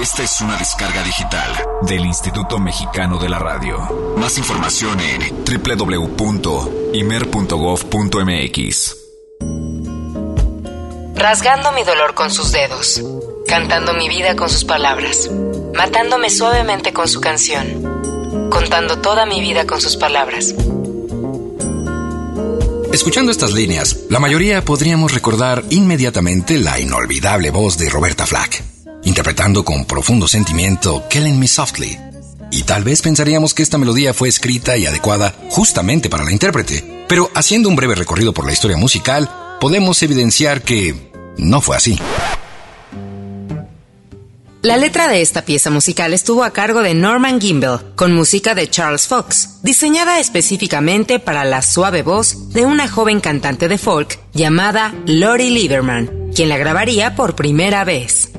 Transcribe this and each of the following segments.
Esta es una descarga digital del Instituto Mexicano de la Radio. Más información en www.imer.gov.mx. Rasgando mi dolor con sus dedos, cantando mi vida con sus palabras, matándome suavemente con su canción, contando toda mi vida con sus palabras. Escuchando estas líneas, la mayoría podríamos recordar inmediatamente la inolvidable voz de Roberta Flack, interpretando con profundo sentimiento Killing Me Softly. Y tal vez pensaríamos que esta melodía fue escrita y adecuada justamente para la intérprete, pero haciendo un breve recorrido por la historia musical, podemos evidenciar que no fue así. La letra de esta pieza musical estuvo a cargo de Norman Gimbel, con música de Charles Fox, diseñada específicamente para la suave voz de una joven cantante de folk llamada Lori Lieberman, quien la grabaría por primera vez.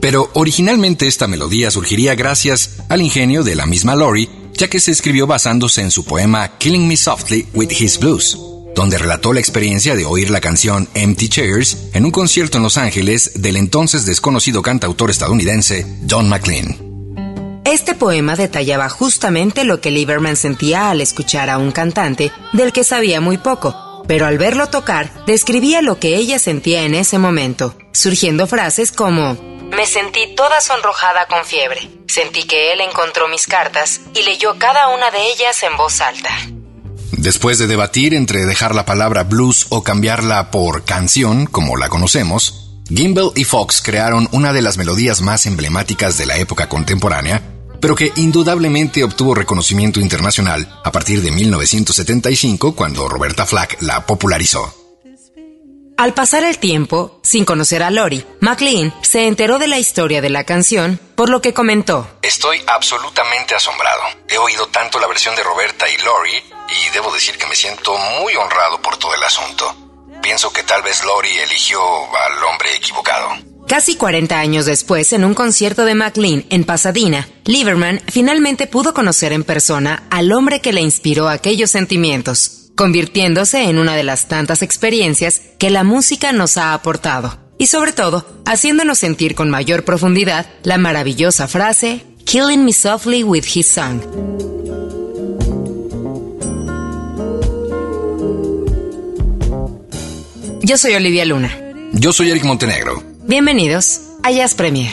Pero originalmente esta melodía surgiría gracias al ingenio de la misma Lori, ya que se escribió basándose en su poema Killing Me Softly with His Blues, donde relató la experiencia de oír la canción Empty Chairs en un concierto en Los Ángeles del entonces desconocido cantautor estadounidense John McLean. Este poema detallaba justamente lo que Lieberman sentía al escuchar a un cantante del que sabía muy poco, pero al verlo tocar describía lo que ella sentía en ese momento, surgiendo frases como Me sentí toda sonrojada con fiebre. Sentí que él encontró mis cartas y leyó cada una de ellas en voz alta. Después de debatir entre dejar la palabra blues o cambiarla por canción, como la conocemos, Gimbel y Fox crearon una de las melodías más emblemáticas de la época contemporánea, pero que indudablemente obtuvo reconocimiento internacional a partir de 1975 cuando Roberta Flack la popularizó. Al pasar el tiempo, sin conocer a Lori, McLean se enteró de la historia de la canción, por lo que comentó. Estoy absolutamente asombrado. He oído tanto la versión de Roberta y Lori y debo decir que me siento muy honrado por todo el asunto. Pienso que tal vez Lori eligió al hombre equivocado. Casi 40 años después, en un concierto de McLean en Pasadena, Lieberman finalmente pudo conocer en persona al hombre que le inspiró aquellos sentimientos convirtiéndose en una de las tantas experiencias que la música nos ha aportado, y sobre todo, haciéndonos sentir con mayor profundidad la maravillosa frase, Killing Me Softly with His Song. Yo soy Olivia Luna. Yo soy Eric Montenegro. Bienvenidos a Jazz Premier.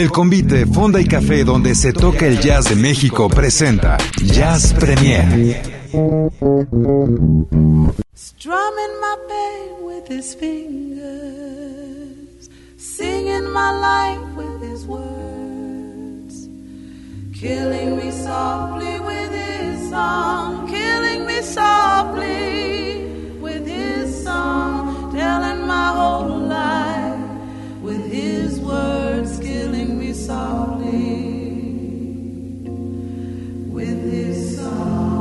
El convite Fonda y Café donde se toca el jazz de México presenta Jazz Premier. Strumming my pain with his fingers, singing my life with his words, killing me softly with his song, killing me softly with his song, telling my whole life with his words, killing me softly. With his And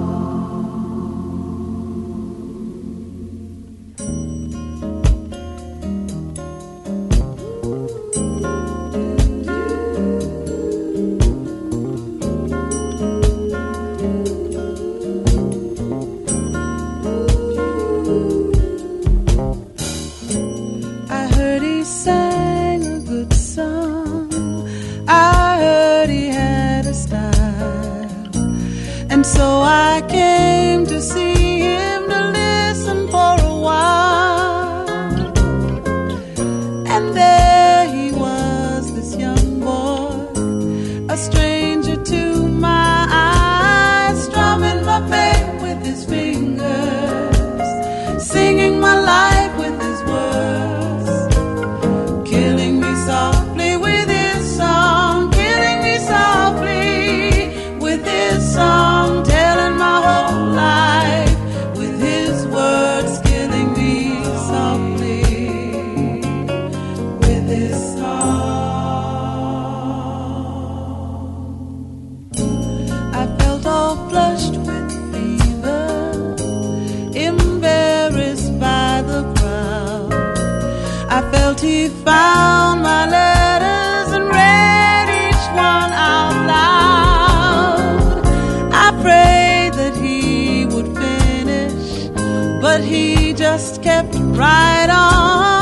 but he just kept right on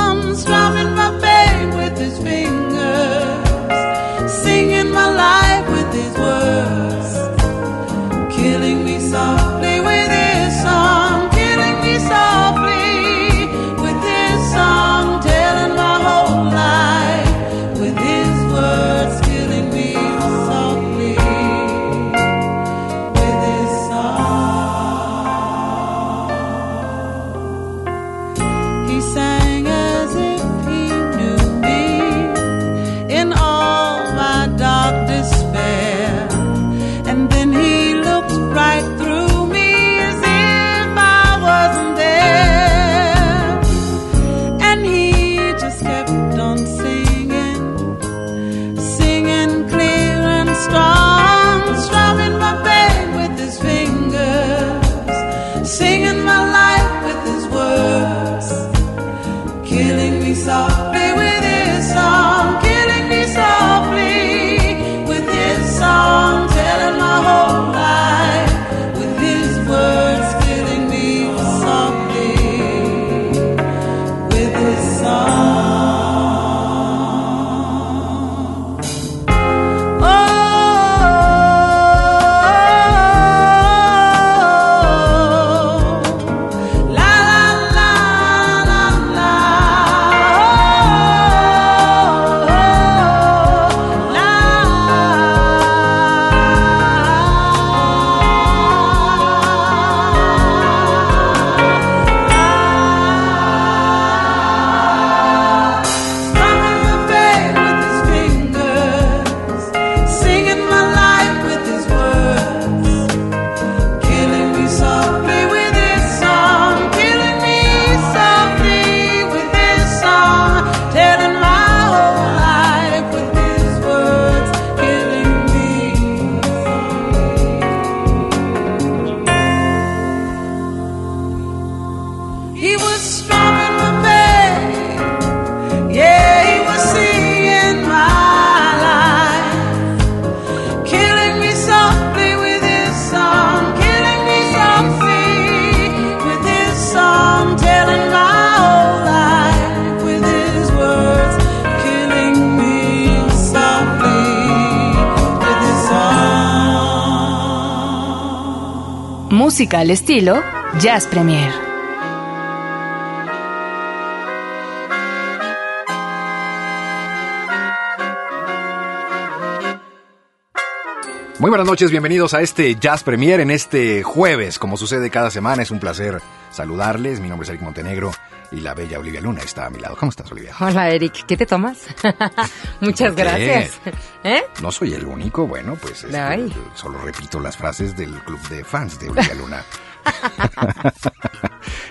Música al estilo Jazz Premier. Muy buenas noches, bienvenidos a este Jazz Premier en este jueves. Como sucede cada semana, es un placer saludarles. Mi nombre es Eric Montenegro y la bella Olivia Luna está a mi lado. ¿Cómo estás, Olivia? Hola, Eric. ¿Qué te tomas? Muchas gracias. ¿Eh? No soy el único, bueno, pues este, solo repito las frases del club de fans de Olivia Luna.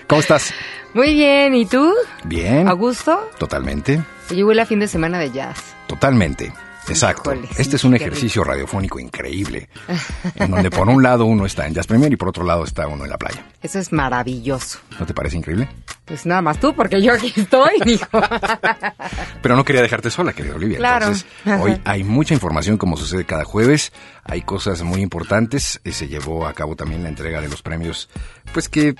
¿Cómo estás? Muy bien. ¿Y tú? Bien. ¿A gusto? Totalmente. Yo huele a fin de semana de jazz. Totalmente. Exacto. Híjole, sí, este es un ejercicio radiofónico increíble, en donde por un lado uno está en Jazz Premier y por otro lado está uno en la playa. Eso es maravilloso. ¿No te parece increíble? Pues nada más tú, porque yo aquí estoy, hijo. Pero no quería dejarte sola, querida Olivia. Claro. Entonces, hoy hay mucha información, como sucede cada jueves. Hay cosas muy importantes. Eh, Se llevó a cabo también la entrega de los premios, pues que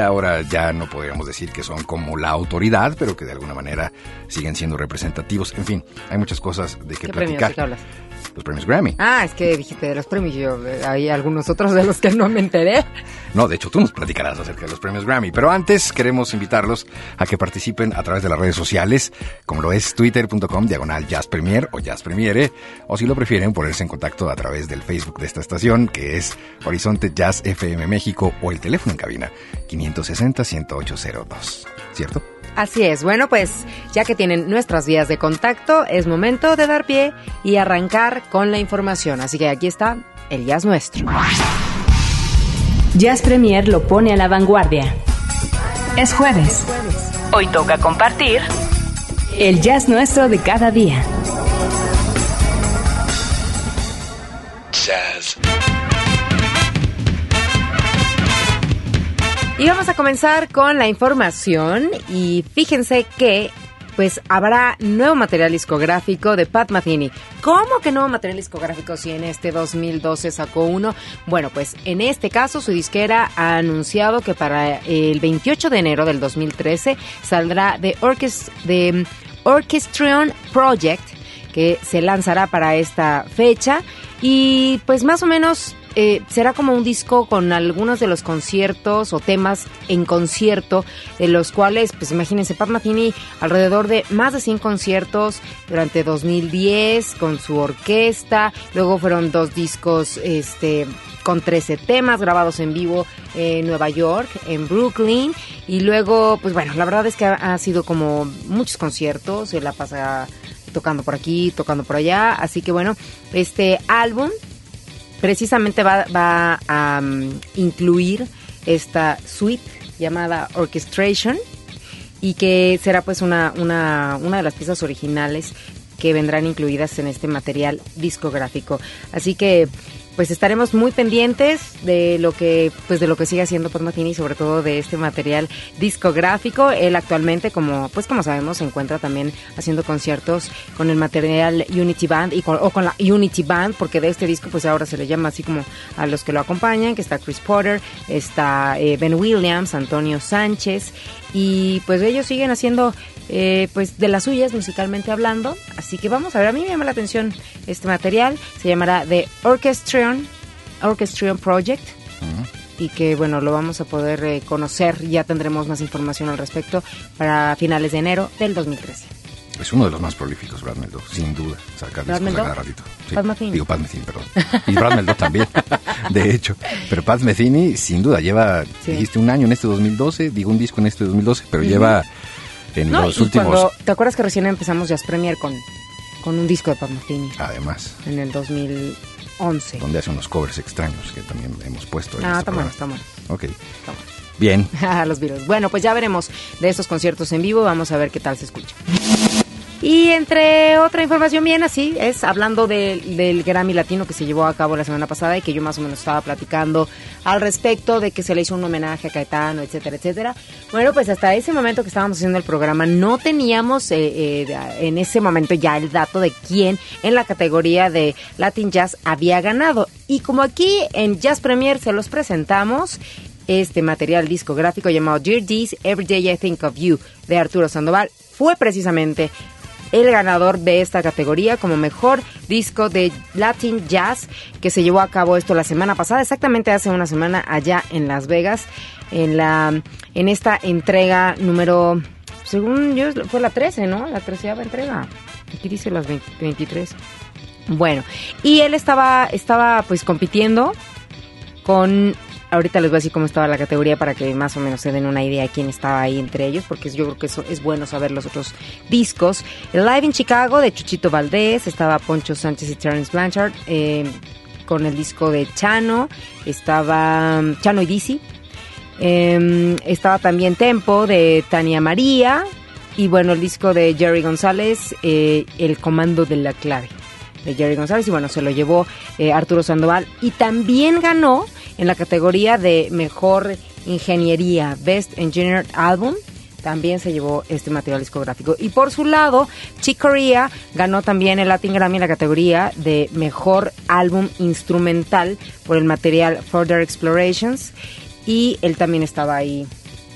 ahora ya no podríamos decir que son como la autoridad, pero que de alguna manera siguen siendo representativos. En fin, hay muchas cosas de qué, ¿Qué platicar. Los premios Grammy. Ah, es que dijiste de los premios. Yo, eh, hay algunos otros de los que no me enteré. No, de hecho tú nos platicarás acerca de los premios Grammy, pero antes queremos invitarlos a que participen a través de las redes sociales, como lo es twitter.com diagonal Jazz Premier o Jazz Premiere, o si lo prefieren ponerse en contacto a través del Facebook de esta estación, que es Horizonte Jazz FM México o el teléfono en cabina 560-10802, ¿cierto? Así es. Bueno, pues ya que tienen nuestras vías de contacto, es momento de dar pie y arrancar con la información. Así que aquí está el jazz nuestro. Jazz Premier lo pone a la vanguardia. Es jueves. Hoy toca compartir el jazz nuestro de cada día. Y vamos a comenzar con la información y fíjense que pues habrá nuevo material discográfico de Pat Metheny. ¿Cómo que nuevo material discográfico si en este 2012 sacó uno? Bueno, pues en este caso su disquera ha anunciado que para el 28 de enero del 2013 saldrá The, Orchest Orchestrion Project que se lanzará para esta fecha y pues más o menos eh, será como un disco con algunos de los conciertos o temas en concierto, de los cuales, pues imagínense, Pat Metheny alrededor de más de 100 conciertos durante 2010 con su orquesta, luego fueron dos discos este con 13 temas grabados en vivo en Nueva York, en Brooklyn, y luego, pues bueno, la verdad es que ha, ha sido como muchos conciertos, se la pasa tocando por aquí, tocando por allá, así que bueno, este álbum precisamente va, a um, incluir esta suite llamada Orchestration y que será pues una, una, una de las piezas originales que vendrán incluidas en este material discográfico. Así que pues estaremos muy pendientes de lo que pues de lo que sigue haciendo Pat Martini y sobre todo de este material discográfico. Él actualmente como pues como sabemos se encuentra también haciendo conciertos con el material Unity Band y con, o con la Unity Band porque de este disco pues ahora se le llama así como a los que lo acompañan, que está Chris Potter, está eh, Ben Williams, Antonio Sánchez y pues ellos siguen haciendo eh, pues de las suyas musicalmente hablando. Así que vamos a ver a mí me llama la atención este material se llamará The Orchestrion Orchestrion Project. Y que bueno lo vamos a poder eh, conocer. Ya tendremos más información al respecto para finales de enero del 2013 Es uno de los más prolíficos, Brad Meldo, sin duda. Saca ¿Brad discos a cada ratito. Sí. Pat Metheny. Digo, Pat Metheny, perdón. Y Brad Meldo también, de hecho. Pero Pat Metheny, sin duda, lleva, Sí. dijiste, un año en este 2012, digo, un disco en este 2012, pero lleva en no los y últimos... cuando te acuerdas que recién empezamos Jazz Premier con con un disco de Pat Metheny Además, en el 2011 donde hace unos covers extraños que también hemos puesto en ah está bueno está bueno Ok, bien. Ah, los Beatles. Bueno, pues ya veremos de estos conciertos en vivo. Vamos a ver qué tal se escucha. Y entre otra información bien así, es hablando de- del Grammy Latino que se llevó a cabo la semana pasada y que yo más o menos estaba platicando al respecto de que se le hizo un homenaje a Caetano, etcétera, etcétera. Bueno, pues hasta ese momento que estábamos haciendo el programa no teníamos eh, eh, en ese momento ya el dato de quién en la categoría de Latin Jazz había ganado. Y como aquí en Jazz Premier se los presentamos, este material discográfico llamado Dear Dees, Every Day I Think of You de Arturo Sandoval fue precisamente el ganador de esta categoría como mejor disco de Latin Jazz que se llevó a cabo esto la semana pasada, exactamente hace una semana allá en Las Vegas, en la en esta entrega número según yo fue la 13, ¿no? La treceava entrega. Aquí dice las 20 23. Bueno, y él estaba estaba pues compitiendo con ahorita les voy a decir cómo estaba la categoría para que más o menos se den una idea de quién estaba ahí entre ellos, porque yo creo que eso es bueno saber los otros discos. El Live in Chicago de Chuchito Valdés, estaba Poncho Sánchez y Terence Blanchard, eh, con el disco de Chano, estaba Chano y Dizzy, eh, estaba también Tempo de Tania María, y bueno, el disco de Jerry González, eh, El Comando de la Clave de Jerry González y bueno, se lo llevó eh, Arturo Sandoval y también ganó en la categoría de mejor ingeniería, Best Engineered Album. También se llevó este material discográfico. Y por su lado, Chick Corea ganó también el Latin Grammy en la categoría de mejor álbum instrumental por el material Further Explorations. Y él también estaba ahí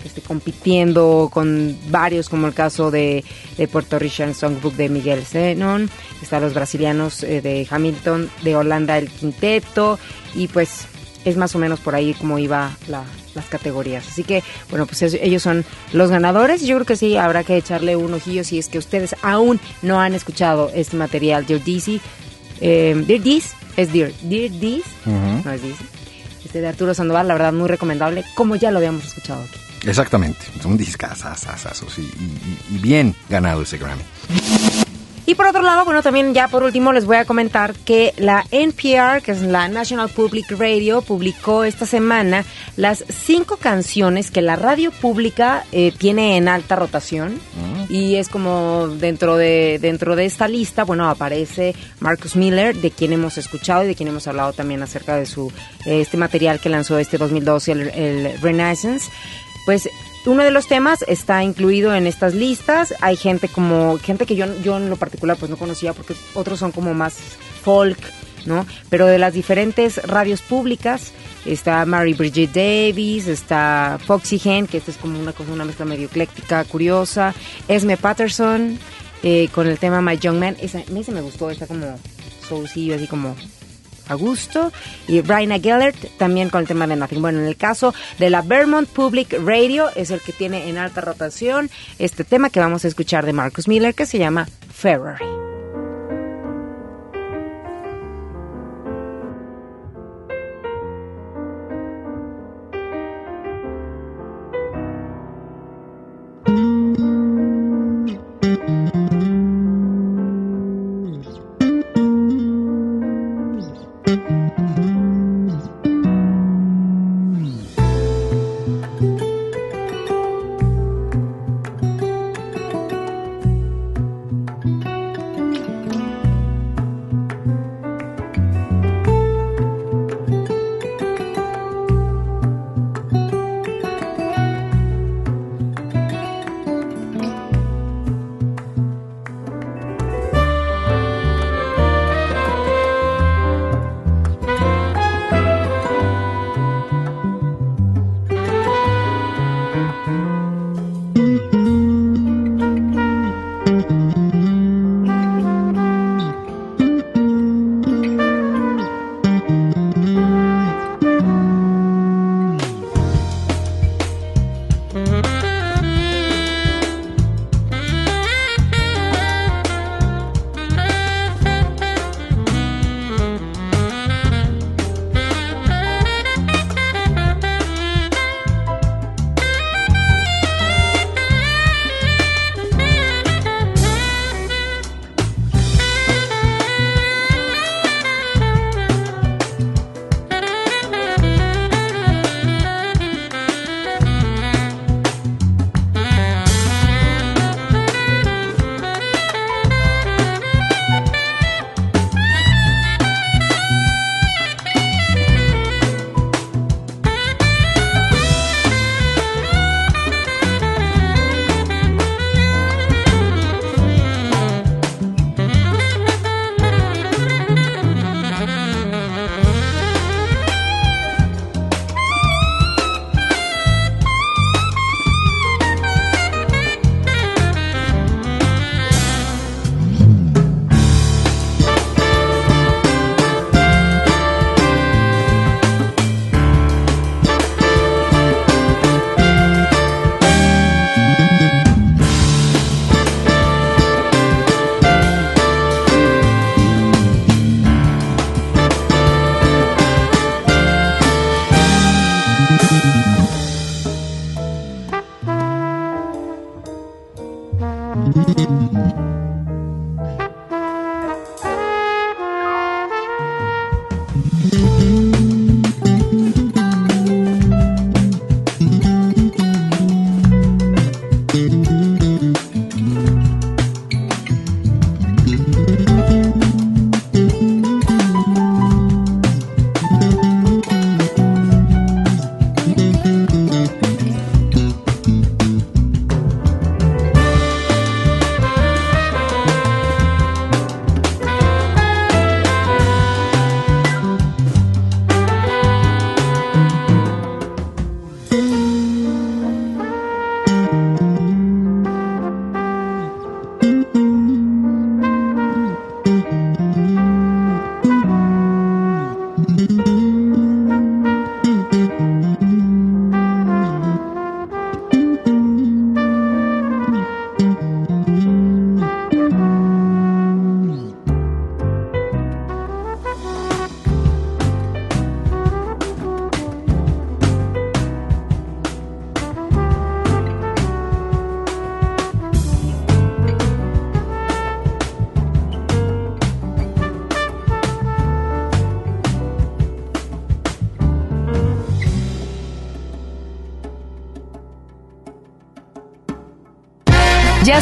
este, compitiendo con varios, como el caso de, de Puerto Rican Songbook de Miguel Zenon, están los brasilianos eh, de Hamilton, de Holanda el quinteto, y pues es más o menos por ahí como iba la- las categorías. Así que, bueno, pues es- ellos son los ganadores yo creo que sí, habrá que echarle un ojillo si es que ustedes aún no han escuchado este material, Dear Dizzy. Eh, Dear Diz, es Dear, Dear Diz, no es Dizzy. Este de Arturo Sandoval, la verdad, muy recomendable, como ya lo habíamos escuchado aquí. Exactamente, sí, y, y- y bien ganado ese Grammy. Y por otro lado, bueno, también ya por último les voy a comentar que la NPR, que es la National Public Radio, publicó esta semana las cinco canciones que la radio pública eh, tiene en alta rotación. Y es como dentro de, dentro de esta lista, bueno, aparece Marcus Miller, de quien hemos escuchado y de quien hemos hablado también acerca de su este material que lanzó este 2012, el, el Renaissance. Pues uno de los temas está incluido en estas listas. Hay gente como, gente que yo, yo en lo particular pues no conocía porque otros son como más folk, ¿no? Pero de las diferentes radios públicas está Mary Bridget Davis, está Foxy Hen, que esta es como una cosa, una mezcla medio ecléctica, curiosa. Esme Patterson, eh, con el tema My Young Man. Esa, ese me gustó, está como soulcillo, así como a gusto. Y Raina Gellert también con el tema de Nothing. Bueno, en el caso de la Vermont Public Radio es el que tiene en alta rotación este tema que vamos a escuchar de Marcus Miller que se llama Ferrari.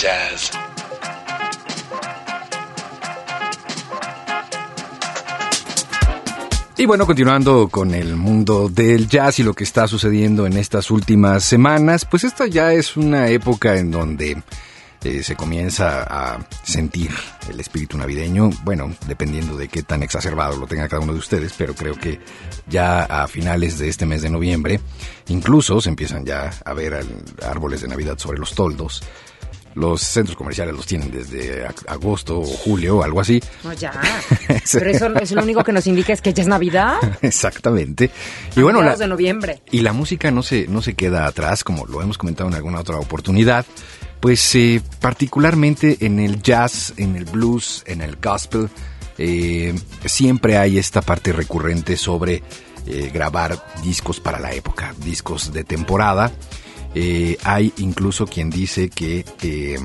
Jazz. Y bueno, continuando con el mundo del jazz y lo que está sucediendo en estas últimas semanas, pues esta ya es una época en donde eh, se comienza a sentir el espíritu navideño, bueno, dependiendo de qué tan exacerbado lo tenga cada uno de ustedes, pero creo que ya a finales de este mes de noviembre, incluso se empiezan ya a ver árboles de Navidad sobre los toldos. Los centros comerciales los tienen desde ag- agosto o julio, algo así. No, ya. Pero eso, eso lo único que nos indica es que ya es Navidad. Exactamente. Y bueno, la, de noviembre. y la música no se, no se queda atrás, como lo hemos comentado en alguna otra oportunidad. Pues eh, particularmente en el jazz, en el blues, en el gospel, eh, siempre hay esta parte recurrente sobre eh, grabar discos para la época, discos de temporada. Eh, hay incluso quien dice que eh,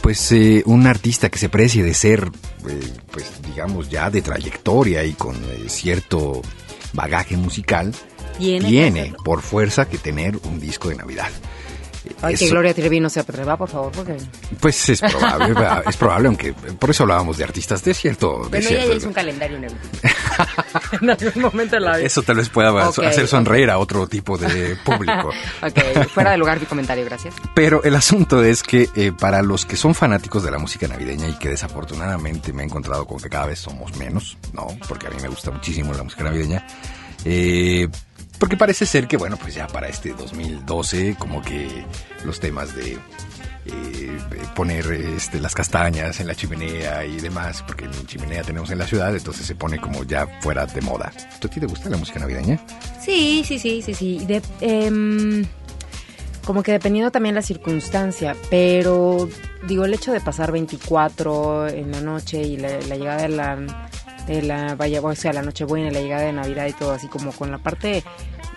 pues eh, un artista que se precie de ser, eh, pues digamos ya de trayectoria y con eh, cierto bagaje musical, Tiene por fuerza que tener un disco de Navidad. Ay, que Gloria Trevi no se atreva, por favor, porque... Pues es probable, es probable, aunque por eso hablábamos de artistas de cierto. de Bueno, ella cierto- ya hizo un calendario en, el... en algún momento de la vida. Eso tal vez pueda hacer sonreír a otro tipo de público. Ok, fuera de lugar mi comentario, gracias. Pero el asunto es que eh, para los que son fanáticos de la música navideña y que desafortunadamente me he encontrado con que cada vez somos menos, ¿no? Porque a mí me gusta muchísimo la música navideña. eh, porque parece ser que, bueno, pues ya para este 2012, como que los temas de eh, poner este, las castañas en la chimenea y demás, porque ni chimenea tenemos en la ciudad, entonces se pone como ya fuera de moda. ¿A ti te gusta la música navideña? Sí, sí, sí, sí, sí. De- em, como que dependiendo también la circunstancia, pero digo, el hecho de pasar 24 en la noche y la, la llegada de la, de la, vaya, o sea, la Nochebuena, la llegada de Navidad y todo así como con la parte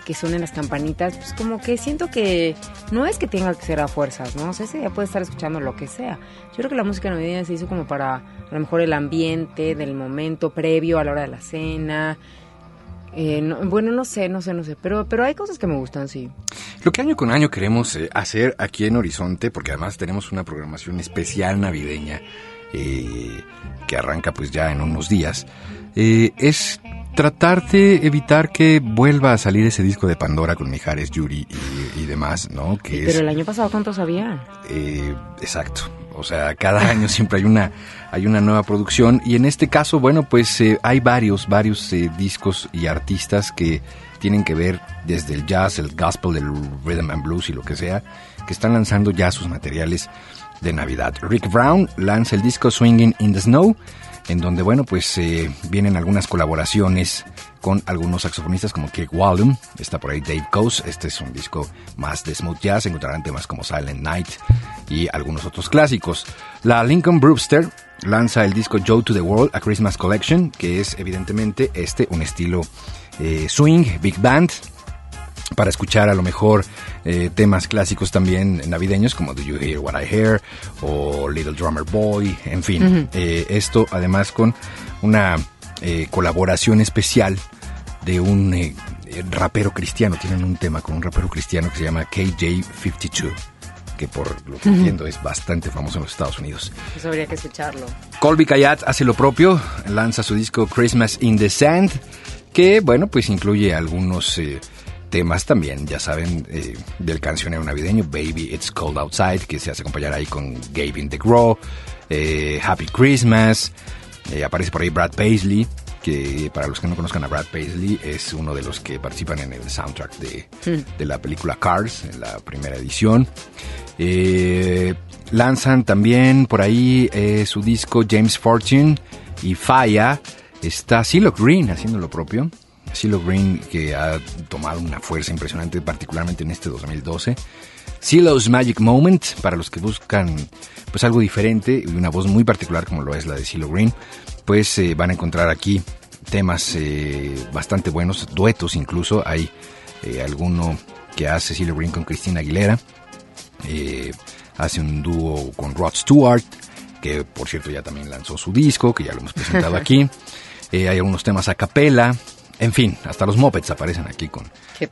que suenen las campanitas, pues como que siento que no es que tenga que ser a fuerzas, ¿no? O sea, ese día puede estar escuchando lo que sea. Yo creo que la música navideña se hizo como para a lo mejor el ambiente del momento previo a la hora de la cena, eh, no- bueno, no sé, no sé, no sé, pero, pero hay cosas que me gustan, sí. Lo que año con año queremos eh, hacer aquí en Horizonte, porque además tenemos una programación especial navideña eh, que arranca pues ya en unos días, eh, es tratar de evitar que vuelva a salir ese disco de Pandora con Mijares, Yuri y, y demás, ¿no? Que es, Pero el año pasado, ¿cuántos había? eh, exacto. O sea, cada año siempre hay una, hay una nueva producción y en este caso, bueno, pues eh, hay varios, varios eh, discos y artistas que tienen que ver desde el jazz, el gospel, el rhythm and blues y lo que sea, que están lanzando ya sus materiales de Navidad. Rick Brown lanza el disco Swinging in the Snow, en donde, bueno, pues eh, vienen algunas colaboraciones con algunos saxofonistas como Kirk Waldum, está por ahí Dave Coase, este es un disco más de smooth jazz, encontrarán temas como Silent Night y algunos otros clásicos. La Lincoln Brewster lanza el disco Joe to the World, a Christmas Collection, que es evidentemente este, un estilo eh, swing, big band, para escuchar a lo mejor eh, temas clásicos también navideños como Do You Hear What I Hear o Little Drummer Boy, en fin. Eh, esto además con una eh, colaboración especial de un rapero cristiano. Tienen un tema con un rapero cristiano que se llama KJ52, que por lo que entiendo es bastante famoso en los Estados Unidos. Eso habría que escucharlo. Colby Kayat hace lo propio, lanza su disco Christmas in the Sand, que bueno, pues incluye algunos eh, temas también, ya saben, eh, del cancionero navideño Baby It's Cold Outside, que se hace acompañar ahí con Gavin DeGraw, eh, Happy Christmas, eh, aparece por ahí Brad Paisley, que para los que no conozcan a Brad Paisley es uno de los que participan en el soundtrack de, de la película Cars, en la primera edición. Eh, lanzan también por ahí eh, su disco James Fortune y Falla. Está CeeLo Green haciendo lo propio. CeeLo Green que ha tomado una fuerza impresionante, particularmente en este 2012. CeeLo's Magic Moment, para los que buscan pues algo diferente y una voz muy particular como lo es la de CeeLo Green, pues eh, van a encontrar aquí temas eh, bastante buenos, duetos incluso. Hay eh, alguno que hace CeeLo Green con Cristina Aguilera. Eh, hace un dúo con Rod Stewart que por cierto ya también lanzó su disco, que ya lo hemos presentado aquí. Eh, hay algunos temas a capela. En fin, hasta los Muppets aparecen aquí con,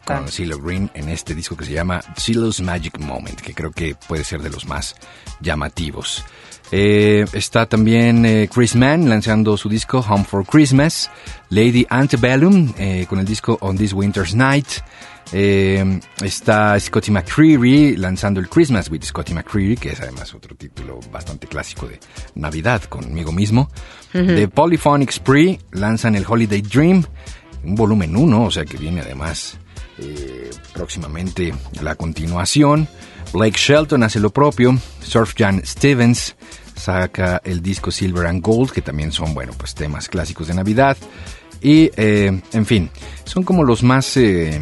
con CeeLo Green en este disco que se llama CeeLo's Magic Moment, que creo que puede ser de los más llamativos. Eh, está también eh, Chris Mann lanzando su disco Home for Christmas, Lady Antebellum eh, con el disco On This Winter's Night. Está Scotty McCreery lanzando el Christmas with Scotty McCreery, que es además otro título bastante clásico de Navidad conmigo mismo. The Polyphonic Spree lanzan el Holiday Dream, un volumen 1, o sea que viene además eh, próximamente la continuación. Blake Shelton hace lo propio. Surf Jan Stevens saca el disco Silver and Gold, que también son, bueno, pues temas clásicos de Navidad. Y, eh, en fin, son como los más eh,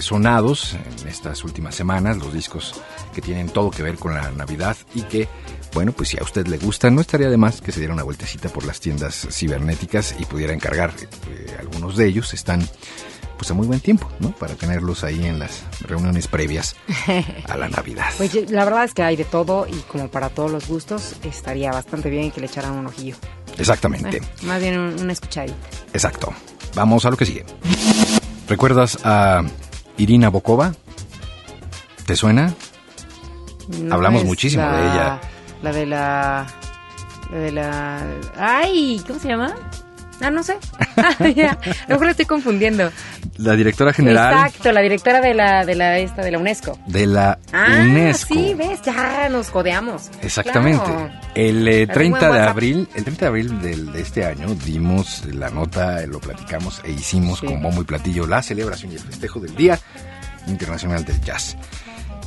sonados en estas últimas semanas, los discos que tienen todo que ver con la Navidad y que, bueno, pues si a usted le gusta, no estaría de más que se diera una vueltecita por las tiendas cibernéticas y pudiera encargar eh, algunos de ellos. Están pues a muy buen tiempo, ¿no? Para tenerlos ahí en las reuniones previas a la Navidad. Pues la verdad es que hay de todo y como para todos los gustos estaría bastante bien que le echaran un ojillo. Exactamente, Eh, más bien un- una escuchadita. exacto. Vamos a lo que sigue. ¿Recuerdas a Irina Bokova? ¿Te suena? No Hablamos muchísimo la- de ella. La de la... La de la... ¡Ay! ¿Cómo se llama? Ah, no sé. Ah, ya. A lo mejor la estoy confundiendo. La directora general Exacto, la directora de la, de la, esta, de la UNESCO. de la Ah, UNESCO. sí, ves, ya nos jodeamos. Exactamente. Claro. El eh, La 30 tengo en de abril, el 30 de abril del- de este año dimos la nota, lo platicamos e hicimos Sí. con bombo y platillo la celebración y el festejo del Día Internacional del Jazz.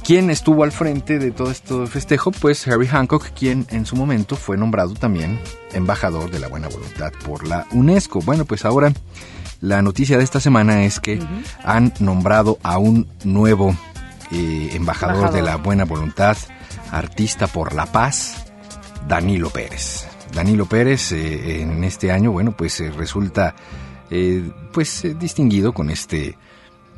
¿Quién estuvo al frente de todo este festejo? Pues Harry Hancock, quien en su momento fue nombrado también embajador de la buena voluntad por la UNESCO. Bueno, pues ahora la noticia de esta semana es que han nombrado a un nuevo eh, embajador, Embajador. de la buena voluntad, artista por la paz, Danilo Pérez. Danilo Pérez eh, en este año, bueno, pues eh, resulta eh, pues distinguido con este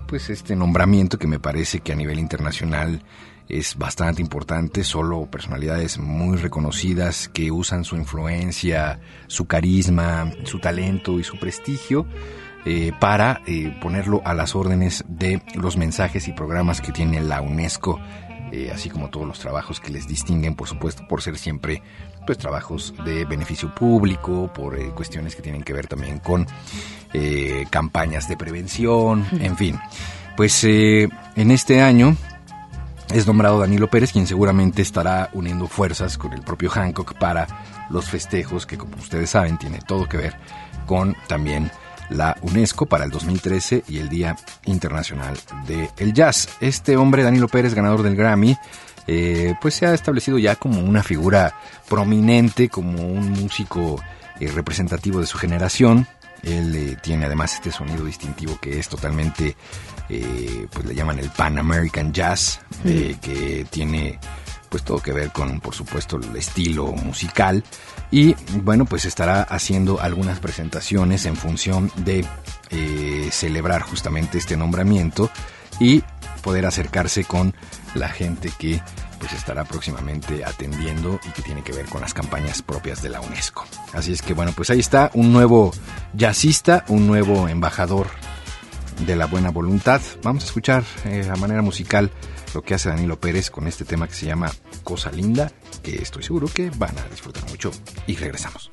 pues este nombramiento que me parece que a nivel internacional es bastante importante, solo personalidades muy reconocidas que usan su influencia, su carisma, su talento y su prestigio eh, para eh, ponerlo a las órdenes de los mensajes y programas que tiene la UNESCO, eh, así como todos los trabajos que les distinguen, por supuesto, por ser siempre pues trabajos de beneficio público, por eh, cuestiones que tienen que ver también con eh, campañas de prevención, en fin. Pues eh, en este año es nombrado Danilo Pérez, quien seguramente estará uniendo fuerzas con el propio Hancock para los festejos que, como ustedes saben, tiene todo que ver con también la UNESCO para el 2013 y el Día Internacional del Jazz. Este hombre, Danilo Pérez, ganador del Grammy, eh, pues se ha establecido ya como una figura prominente, como un músico eh, representativo de su generación. Él eh, tiene además este sonido distintivo que es totalmente, eh, pues le llaman el Pan American Jazz, eh, que tiene pues todo que ver con, por supuesto, el estilo musical. Y bueno, pues estará haciendo algunas presentaciones en función de celebrar justamente este nombramiento y poder acercarse con la gente que pues estará próximamente atendiendo y que tiene que ver con las campañas propias de la UNESCO. Así es que bueno, pues ahí está un nuevo jazzista, un nuevo embajador de la buena voluntad. Vamos a escuchar eh, a manera musical lo que hace Danilo Pérez con este tema que se llama Cosa Linda, que estoy seguro que van a disfrutar mucho y regresamos.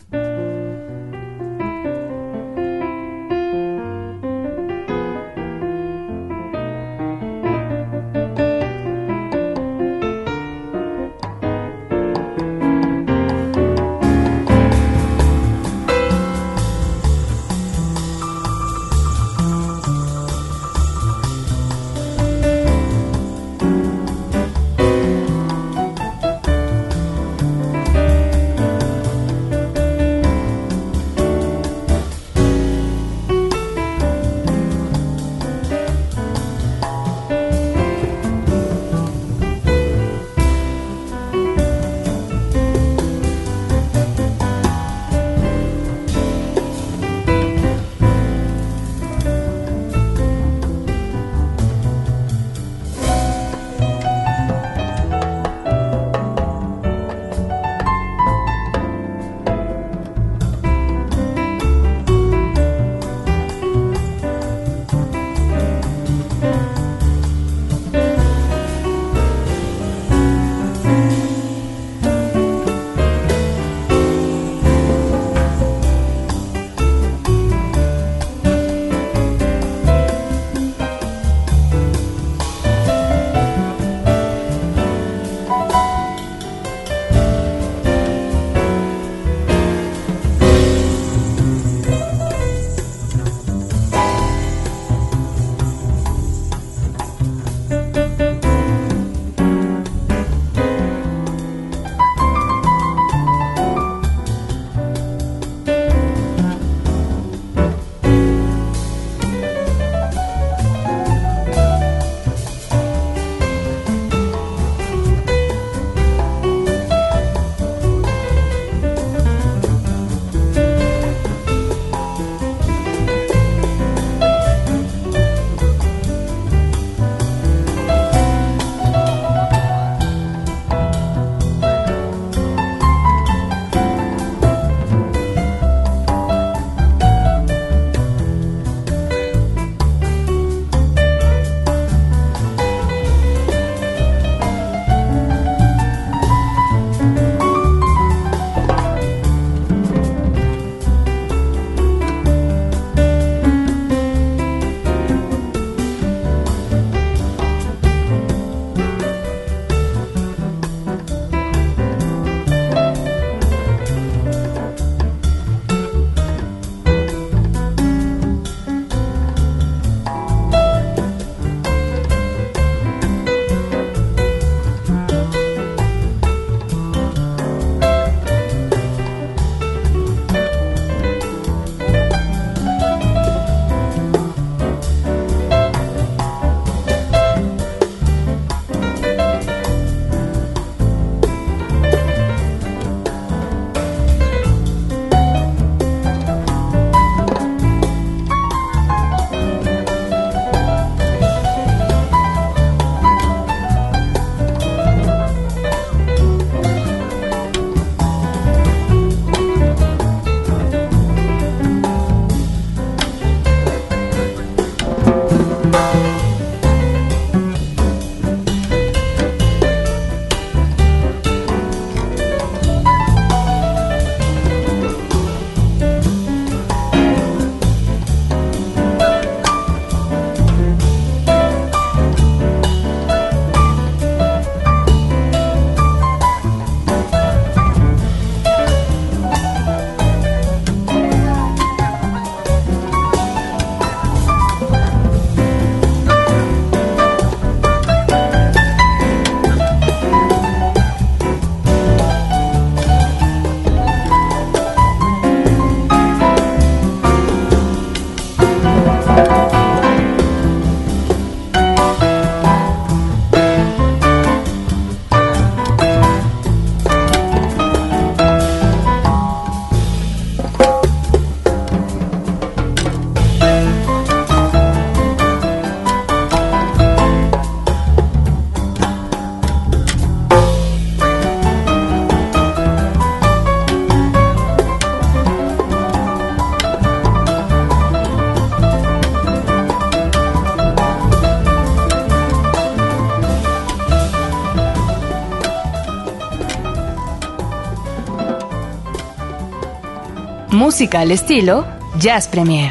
Música al estilo Jazz Premier.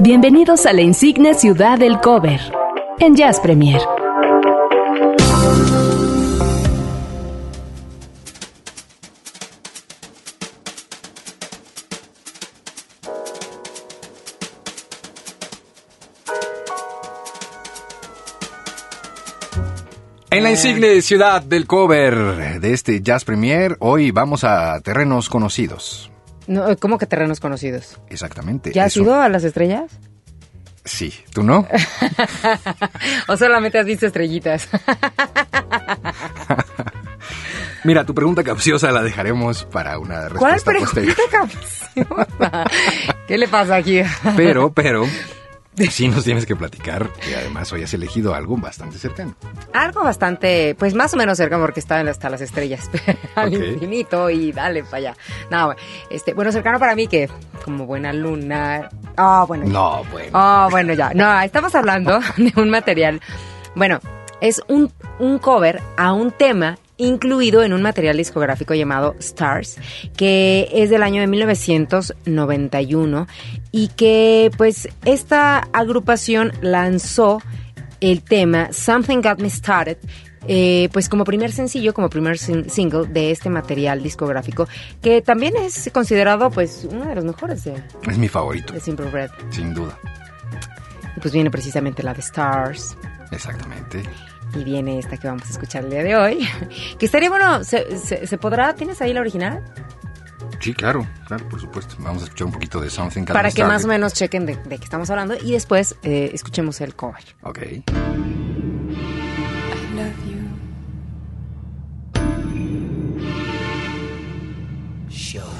Bienvenidos a la insigne ciudad del cover en Jazz Premier. En la insigne ciudad del cover de este Jazz Premier, hoy vamos a terrenos conocidos. No, ¿Cómo que terrenos conocidos? Exactamente. ¿Ya has eso. ido a las estrellas? Sí, ¿tú no? ¿O solamente has visto estrellitas? Mira, tu pregunta capciosa la dejaremos para una ¿Cuál respuesta pregunta posterior. capciosa? ¿Qué le pasa aquí? Pero, pero, sí nos tienes que platicar que además hoy has elegido algo bastante cercano. Algo bastante, pues más o menos cerca porque está hasta las estrellas, al Ok. infinito y dale para allá. No, este, bueno, cercano para mí que como buena luna. Ah, bueno. ya. No, bueno. Ah, bueno, ya. No, estamos hablando de un material. Bueno, es un, un cover a un tema incluido en un material discográfico llamado Stars, que es del año de 1991 y que pues esta agrupación lanzó el tema Something Got Me Started eh, pues como primer sencillo, como primer sin- single de este material discográfico, que también es considerado pues uno de los mejores de, Es mi favorito, de Simple Red. sin duda. Y pues viene precisamente la de Stars. Exactamente. Y viene esta que vamos a escuchar el día de hoy. Que estaría bueno, ¿se, se- se podrá? ¿Tienes ahí la original? Sí, claro, claro, por supuesto. Vamos a escuchar un poquito de Something Para que más o menos chequen de, de qué estamos hablando y después eh, escuchemos el cover. Ok. Something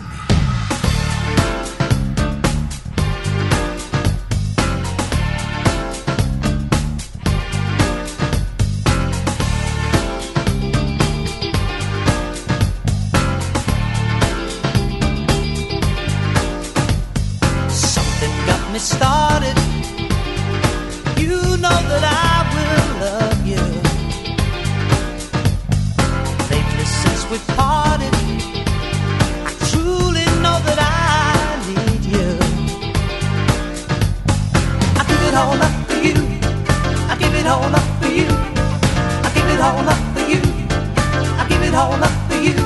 all up for you.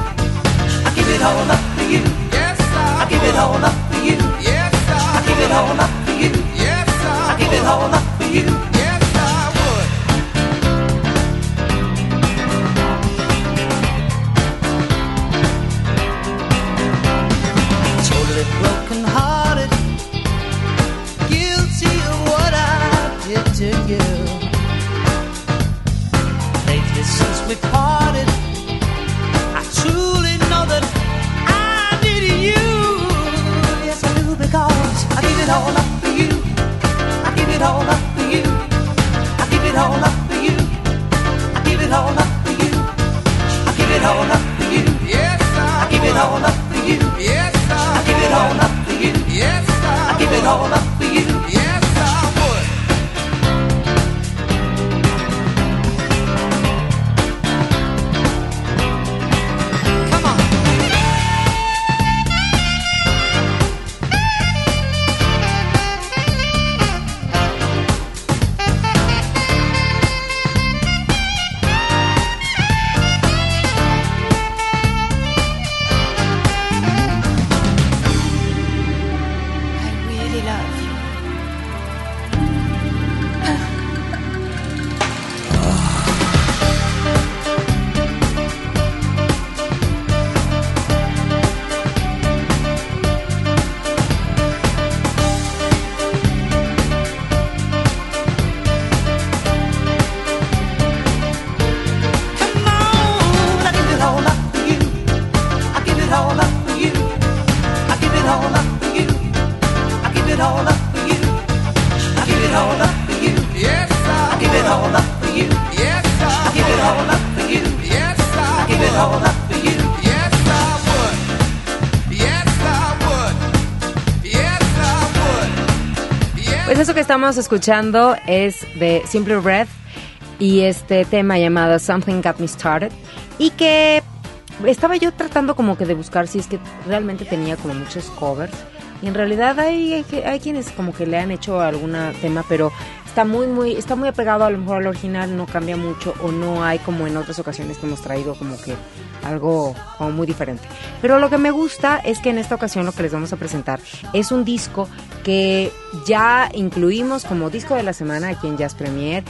I give it all up for you. Yes, I give it all up for you. Yes, I give it all up estamos escuchando es de Simple Red y este tema llamado Something Got Me Started. Y que estaba yo tratando como que de buscar si es que realmente tenía como muchos covers. Y en realidad hay, hay, hay quienes como que le han hecho algún tema pero está muy muy está muy apegado a lo mejor al original no cambia mucho o no hay como en otras ocasiones que hemos traído como que algo como muy diferente. Pero lo que me gusta es que en esta ocasión lo que les vamos a presentar es un disco que ya incluimos como disco de la semana aquí en Jazz Premier.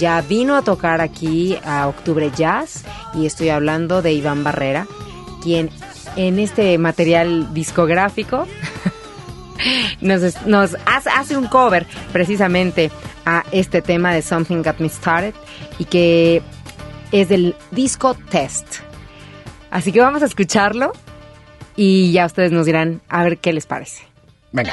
Ya vino a tocar aquí a Octubre Jazz y estoy hablando de Iván Barrera, quien en este material discográfico nos, nos hace, hace un cover precisamente a este tema de Something Got Me Started y que es del disco Test. Así que vamos a escucharlo y ya ustedes nos dirán a ver qué les parece. Venga.